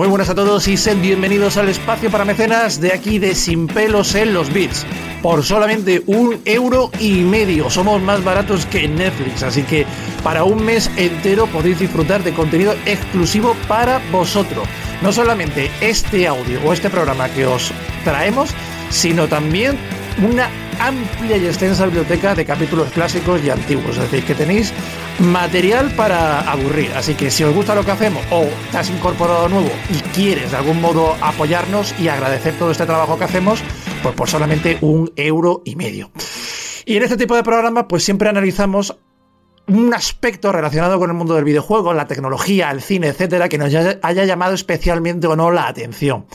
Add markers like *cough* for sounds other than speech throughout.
Muy buenas a todos y sed bienvenidos al espacio para mecenas de aquí de Sin Pelos en los Bits. Por solamente un euro y medio. Somos más baratos que Netflix, así que para un mes entero podéis disfrutar de contenido exclusivo para vosotros. No solamente este audio o este programa que os traemos, sino también una amplia y extensa biblioteca de capítulos clásicos y antiguos. Es decir, que tenéis material para aburrir. Así que si os gusta lo que hacemos o te has incorporado nuevo y quieres de algún modo apoyarnos y agradecer todo este trabajo que hacemos, pues por solamente un euro y medio. Y en este tipo de programas, pues siempre analizamos un aspecto relacionado con el mundo del videojuego, la tecnología, el cine, etcétera, que nos haya llamado especialmente o no la atención.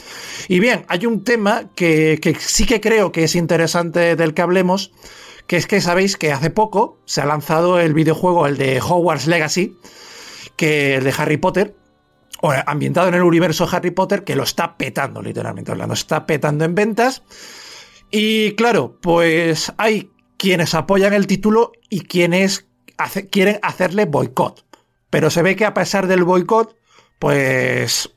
Y bien, hay un tema que, sí que creo que es interesante del que hablemos, que es que sabéis que hace poco se ha lanzado el videojuego, el de Hogwarts Legacy, que el de Harry Potter, ambientado en el universo Harry Potter, que lo está petando, literalmente hablando, está petando en ventas. Y claro, pues hay quienes apoyan el título y quienes quieren hacerle boicot. Pero se ve que a pesar del boicot, pues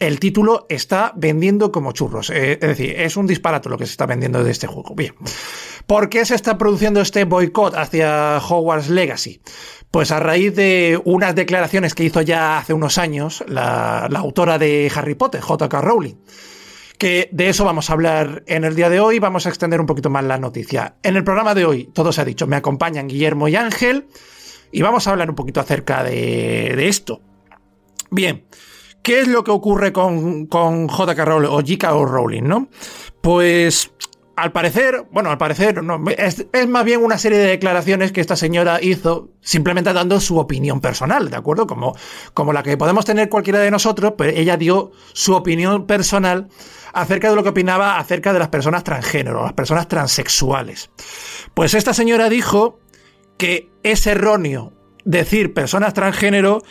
el título está vendiendo como churros. Eh, es decir, es un disparate lo que se está vendiendo de este juego. Bien. ¿Por qué se está produciendo este boicot hacia Hogwarts Legacy? Pues a raíz de unas declaraciones que hizo ya hace unos años la, autora de Harry Potter, J.K. Rowling. Que de eso vamos a hablar en el día de hoy. Vamos a extender un poquito más la noticia. En el programa de hoy, todo se ha dicho, me acompañan Guillermo y Ángel. Y vamos a hablar un poquito acerca de, esto. Bien. ¿Qué es lo que ocurre con, con J.K. Rowling o J.K. Rowling, no? Pues al parecer, bueno, al parecer, no, es, más bien una serie de declaraciones que esta señora hizo simplemente dando su opinión personal, ¿de acuerdo? Como, como la que podemos tener cualquiera de nosotros, pero ella dio su opinión personal acerca de lo que opinaba acerca de las personas transgénero, las personas transexuales. Pues esta señora dijo que es erróneo decir personas transgénero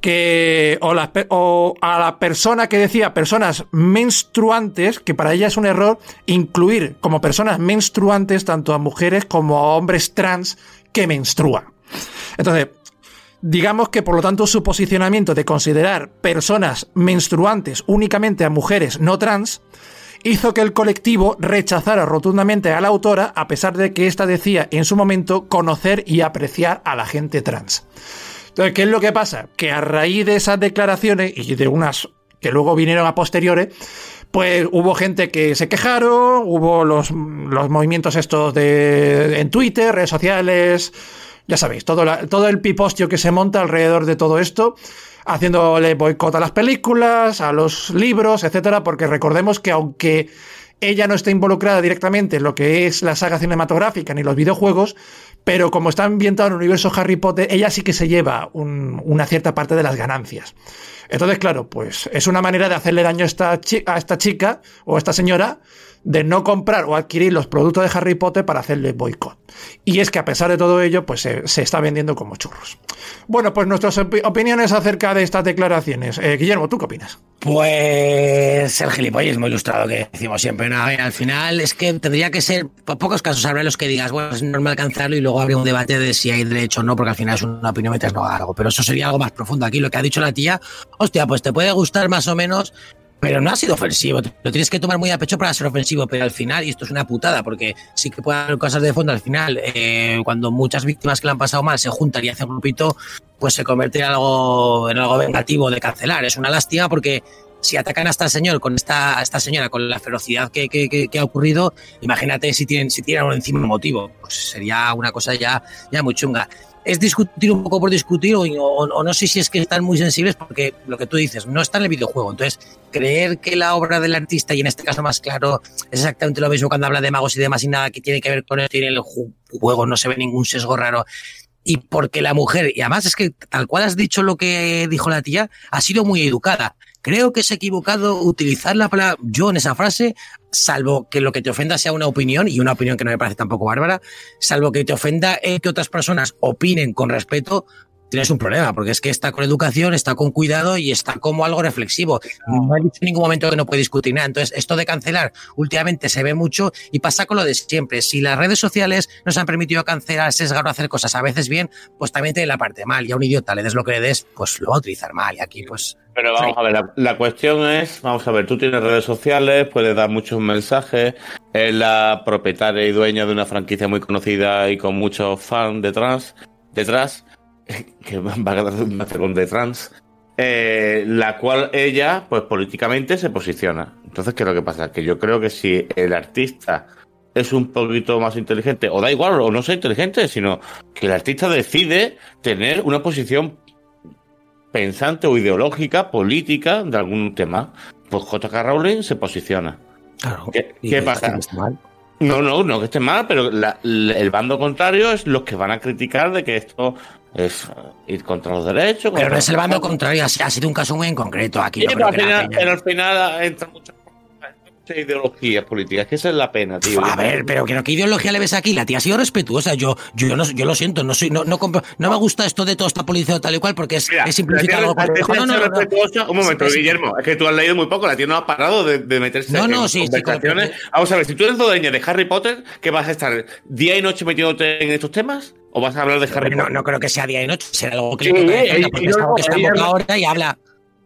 que o, a la persona que decía personas menstruantes, que para ella es un error incluir como personas menstruantes tanto a mujeres como a hombres trans que menstruan. Entonces, digamos que por lo tanto su posicionamiento de considerar personas menstruantes únicamente a mujeres no trans hizo que el colectivo rechazara rotundamente a la autora a pesar de que ésta decía en su momento conocer y apreciar a la gente trans. Entonces, ¿qué es lo que pasa? Que a raíz de esas declaraciones y de unas que luego vinieron a posteriores, pues hubo gente que se quejaron, hubo los, movimientos estos de en Twitter, redes sociales, ya sabéis, todo, todo el pipostio que se monta alrededor de todo esto, haciéndole boicot a las películas, a los libros, etcétera, porque recordemos que aunque ella no está involucrada directamente en lo que es la saga cinematográfica ni los videojuegos, pero como está ambientado en el universo Harry Potter, ella sí que se lleva una cierta parte de las ganancias. Entonces, claro, pues es una manera de hacerle daño a esta, a esta chica o a esta señora de no comprar o adquirir los productos de Harry Potter para hacerle boicot. Y es que a pesar de todo ello, pues se, está vendiendo como churros. Bueno, pues nuestras opiniones acerca de estas declaraciones. Eh, Guillermo, ¿tú qué opinas? Pues el gilipollismo ilustrado que decimos siempre. Al final es que tendría que ser, por pocos casos habrá los que digas, bueno, es normal alcanzarlo y luego habría un debate de si hay derecho o no, porque al final es una opinión mientras no algo. Pero eso sería algo más profundo. Aquí lo que ha dicho la tía, hostia, pues te puede gustar más o menos, pero no ha sido ofensivo. Lo tienes que tomar muy a pecho para ser ofensivo, pero al final, y esto es una putada, porque sí que puede haber cosas de fondo, al final, eh, cuando muchas víctimas que le han pasado mal se juntan y hacen grupito, pues se convierte en algo, en algo vengativo de cancelar. Es una lástima porque si atacan a esta señor con esta, esta señora con la ferocidad que, que, ha ocurrido, imagínate si tienen, si tienen encima un motivo, pues sería una cosa ya, ya muy chunga. Es discutir un poco por discutir o, no sé si es que están muy sensibles porque lo que tú dices, no está en el videojuego. Entonces, creer que la obra del artista, y en este caso más claro, es exactamente lo mismo cuando habla de magos y demás y nada que tiene que ver con esto el juego no se ve ningún sesgo raro. Y porque la mujer, y además es que tal cual has dicho lo que dijo la tía, ha sido muy educada. Creo que es equivocado utilizar la palabra yo en esa frase, salvo que lo que te ofenda sea una opinión, y una opinión que no me parece tampoco bárbara, salvo que te ofenda que otras personas opinen con respeto, tienes un problema, porque es que está con educación, está con cuidado y está como algo reflexivo. No he dicho en ningún momento que no puede discutir nada. Entonces, esto de cancelar últimamente se ve mucho y pasa con lo de siempre. Si las redes sociales nos han permitido cancelar, sesgar o hacer cosas a veces bien, pues también tiene la parte mal. Y a un idiota le des lo que le des, pues lo va a utilizar mal. Y aquí, pues. Pero vamos a ver, la, cuestión es, vamos a ver, tú tienes redes sociales, puedes dar muchos mensajes, es la propietaria y dueña de una franquicia muy conocida y con muchos fans detrás, detrás *laughs* que va a un de trans, eh, la cual ella, pues políticamente se posiciona. Entonces, ¿qué es lo que pasa? Que yo creo que si el artista es un poquito más inteligente, o da igual, o no sea inteligente, sino que el artista decide tener una posición pensante o ideológica, política de algún tema, pues JK Rowling se posiciona. ¿Qué, pasa? No, no, no que esté mal, pero el bando contrario es los que van a criticar de que esto es ir contra los derechos. Pero no es el bando contrario, ha sido un caso muy en concreto. Aquí pero, al final, al final entra ideologías políticas, que esa es la pena, tío. A ver, pero ¿qué, ¿qué ideología le ves aquí? La tía ha sido respetuosa. Yo, yo, no, yo lo siento, no soy, no, no, no me gusta esto de toda esta policía tal y cual porque es, es simplificar algo. No, no, un momento, Guillermo, es que tú has leído muy poco, la tía no ha parado de, de meterse no, no, en sí, conversaciones. Vamos a ver, si tú eres dueña de Harry Potter, ¿qué vas a estar día y noche metiéndote en estos temas? ¿O vas a hablar de Harry no, Potter? No creo que sea día y noche, será algo que le toca defender, porque está, está ahora y habla.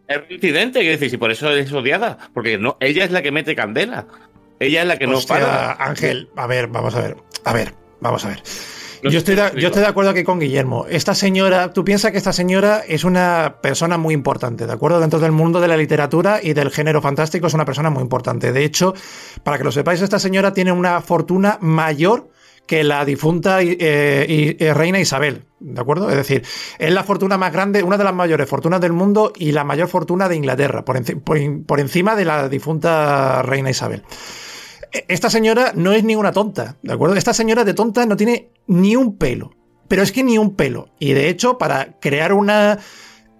Es un incidente, quiero decir, si por eso es odiada, porque no, ella es la que mete candela. Ella es la que no para. Ángel, a ver, vamos a ver. A ver, vamos a ver. Yo estoy, de, yo estoy de acuerdo aquí con Guillermo. Esta señora, tú piensas que esta señora es una persona muy importante, ¿de acuerdo? Dentro del mundo de la literatura y del género fantástico es una persona muy importante. De hecho, para que lo sepáis, esta señora tiene una fortuna mayor que la difunta eh, reina Isabel, ¿de acuerdo? Es decir, es la fortuna más grande, una de las mayores fortunas del mundo y la mayor fortuna de Inglaterra, por, por encima de la difunta reina Isabel. E, esta señora no es ninguna tonta, ¿de acuerdo? Esta señora de tonta no tiene ni un pelo, pero es que ni un pelo. Y de hecho, para crear una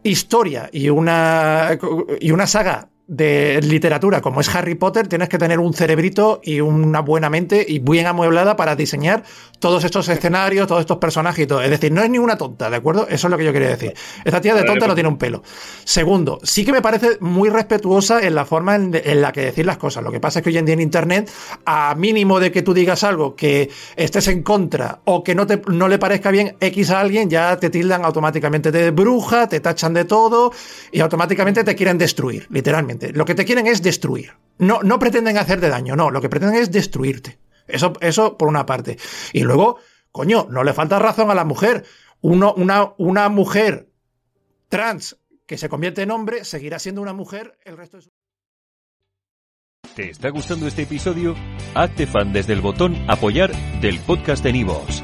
historia y una, y una saga de literatura como es Harry Potter, tienes que tener un cerebrito y una buena mente y bien amueblada para diseñar todos estos escenarios, todos estos personajes y todo. Es decir, no es ninguna tonta, ¿de acuerdo? Eso es lo que yo quería decir. Esta tía de tonta no pues tiene un pelo. Segundo, sí que me parece muy respetuosa en la forma en, la que decir las cosas. Lo que pasa es que hoy en día en Internet, a mínimo de que tú digas algo que estés en contra o que no, te, no le parezca bien X a alguien, ya te tildan automáticamente de bruja, te tachan de todo y automáticamente te quieren destruir, literalmente. Lo que te quieren es destruir. No, no pretenden hacerte daño, no. Lo que pretenden es destruirte. Eso, eso por una parte. Y luego, coño, no le falta razón a la mujer. Una, una mujer trans que se convierte en hombre seguirá siendo una mujer el resto de su ¿Te está gustando este episodio? Hazte fan desde el botón Apoyar del podcast de Nivos.